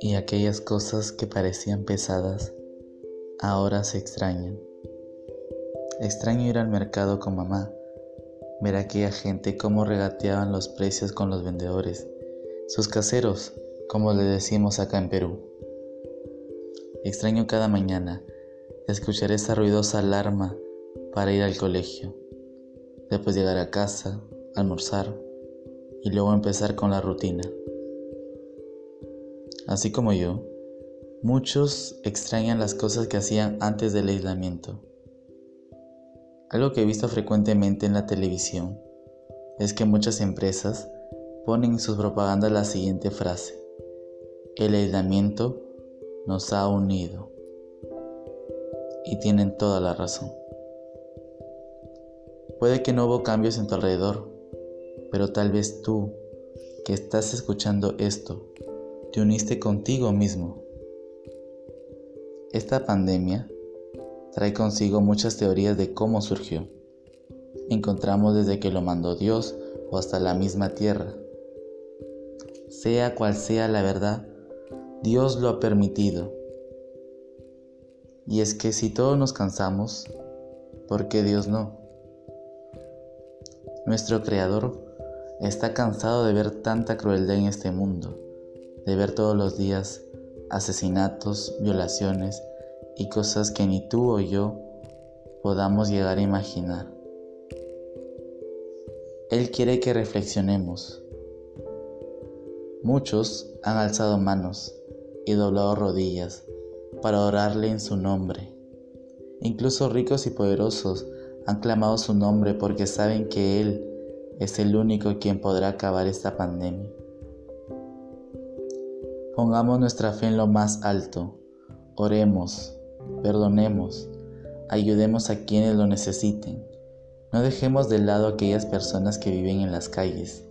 Y aquellas cosas que parecían pesadas, ahora se extrañan. Extraño ir al mercado con mamá, ver a aquella gente cómo regateaban los precios con los vendedores, sus caseros, como le decimos acá en Perú. Extraño cada mañana escuchar esa ruidosa alarma para ir al colegio, después llegar a casa, almorzar y luego empezar con la rutina. Así como yo, muchos extrañan las cosas que hacían antes del aislamiento. Algo que he visto frecuentemente en la televisión es que muchas empresas ponen en sus propagandas la siguiente frase. El aislamiento nos ha unido. Y tienen toda la razón. Puede que no hubo cambios en tu alrededor, pero tal vez tú, que estás escuchando esto, te uniste contigo mismo. Esta pandemia trae consigo muchas teorías de cómo surgió. Encontramos desde que lo mandó Dios o hasta la misma tierra. Sea cual sea la verdad, Dios lo ha permitido. Y es que si todos nos cansamos, ¿por qué Dios no? Nuestro Creador está cansado de ver tanta crueldad en este mundo, de ver todos los días asesinatos, violaciones y cosas que ni tú o yo podamos llegar a imaginar. Él quiere que reflexionemos. Muchos han alzado manos y doblado rodillas para orarle en su nombre. Incluso ricos y poderosos han clamado su nombre porque saben que Él es el único quien podrá acabar esta pandemia. Pongamos nuestra fe en lo más alto, oremos, perdonemos, ayudemos a quienes lo necesiten. No dejemos de lado a aquellas personas que viven en las calles.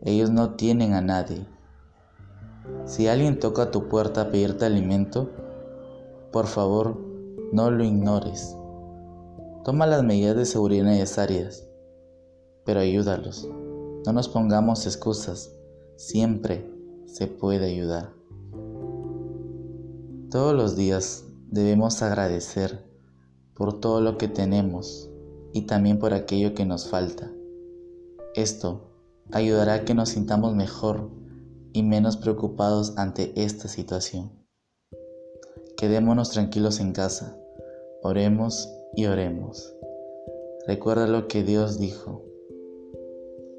Ellos no tienen a nadie si alguien toca tu puerta a pedirte alimento, por favor, no lo ignores. Toma las medidas de seguridad necesarias, pero ayúdalos. No nos pongamos excusas, siempre se puede ayudar. Todos los días debemos agradecer por todo lo que tenemos y también por aquello que nos falta. Esto ayudará a que nos sintamos mejor y menos preocupados ante esta situación. Quedémonos tranquilos en casa, oremos y oremos. Recuerda lo que Dios dijo.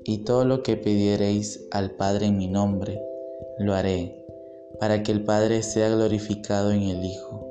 Y todo lo que pidiereis al Padre en mi nombre, lo haré, para que el Padre sea glorificado en el Hijo.